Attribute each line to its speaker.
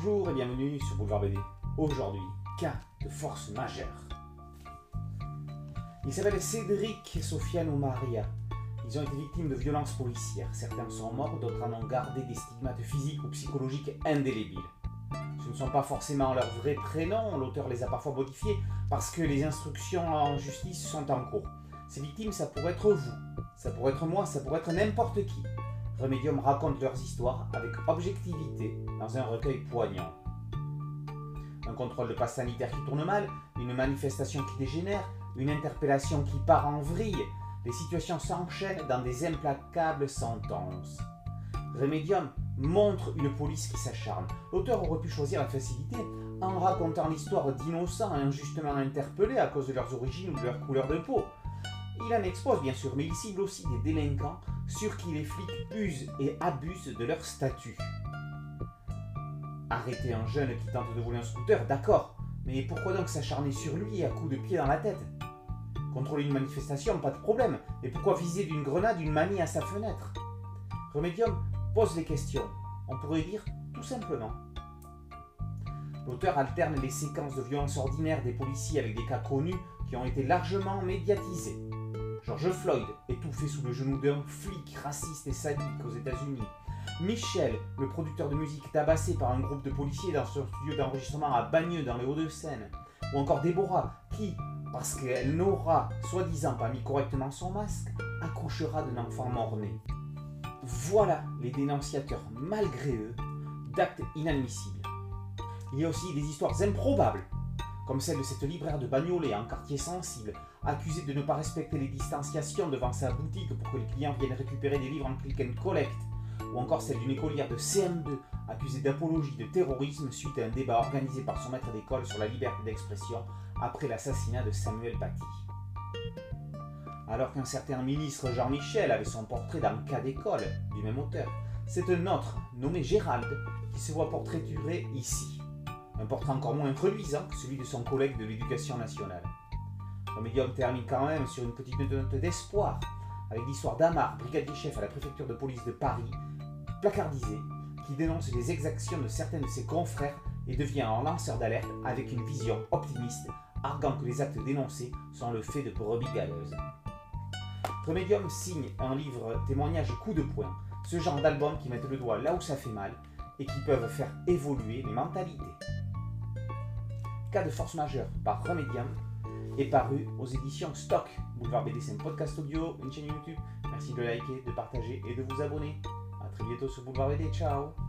Speaker 1: Bonjour et bienvenue sur Boulevard BD. Aujourd'hui, cas de force majeure. Ils s'appellent Cédric et Sofiane ou Maria. Ils ont été victimes de violences policières. Certains sont morts, d'autres en ont gardé des stigmates physiques ou psychologiques indélébiles. Ce ne sont pas forcément leurs vrais prénoms, l'auteur les a parfois modifiés parce que les instructions en justice sont en cours. Ces victimes, ça pourrait être vous, ça pourrait être moi, ça pourrait être n'importe qui. Remedium raconte leurs histoires avec objectivité dans un recueil poignant. Un contrôle de passe sanitaire qui tourne mal, une manifestation qui dégénère, une interpellation qui part en vrille, les situations s'enchaînent dans des implacables sentences. Remedium montre une police qui s'acharne. L'auteur aurait pu choisir la facilité en racontant l'histoire d'innocents injustement interpellés à cause de leurs origines ou de leur couleur de peau. Il en expose bien sûr, mais il cible aussi des délinquants sur qui les flics usent et abusent de leur statut. Arrêter un jeune qui tente de voler un scooter, d'accord, mais pourquoi donc s'acharner sur lui à coups de pied dans la tête? Contrôler une manifestation, pas de problème, mais pourquoi viser d'une grenade une mamie à sa fenêtre? Remedium pose des questions, on pourrait dire tout simplement. L'auteur alterne les séquences de violence ordinaires des policiers avec des cas connus qui ont été largement médiatisés. George Floyd, étouffé sous le genou d'un flic raciste et sadique aux États-Unis. Michel, le producteur de musique tabassé par un groupe de policiers dans son studio d'enregistrement à Bagneux dans les Hauts-de-Seine. Ou encore Déborah, qui, parce qu'elle n'aura soi-disant pas mis correctement son masque, accouchera d'un enfant mort-né. Voilà les dénonciateurs, malgré eux, d'actes inadmissibles. Il y a aussi des histoires improbables, comme celle de cette libraire de Bagnolet en quartier sensible, accusée de ne pas respecter les distanciations devant sa boutique pour que les clients viennent récupérer des livres en click and collect, ou encore celle d'une écolière de CM2 accusée d'apologie de terrorisme suite à un débat organisé par son maître d'école sur la liberté d'expression après l'assassinat de Samuel Paty. Alors qu'un certain ministre Jean-Michel avait son portrait dans le cas d'école du même auteur, c'est un autre, nommé Gérald, qui se voit portraituré ici. Un portrait encore moins reluisant que celui de son collègue de l'éducation nationale. Le médium termine quand même sur une petite note d'espoir, avec l'histoire d'Amar, brigadier chef à la préfecture de police de Paris, placardisé, qui dénonce les exactions de certains de ses confrères et devient un lanceur d'alerte avec une vision optimiste, arguant que les actes dénoncés sont le fait de brebis galeuses. Remedium signe un livre témoignage coup de poing, ce genre d'albums qui mettent le doigt là où ça fait mal et qui peuvent faire évoluer les mentalités. Cas de force majeure par Remedium est paru aux éditions Stock. Boulevard BD, c'est un podcast audio, une chaîne YouTube. Merci de liker, de partager et de vous abonner. A très bientôt sur Boulevard BD. Ciao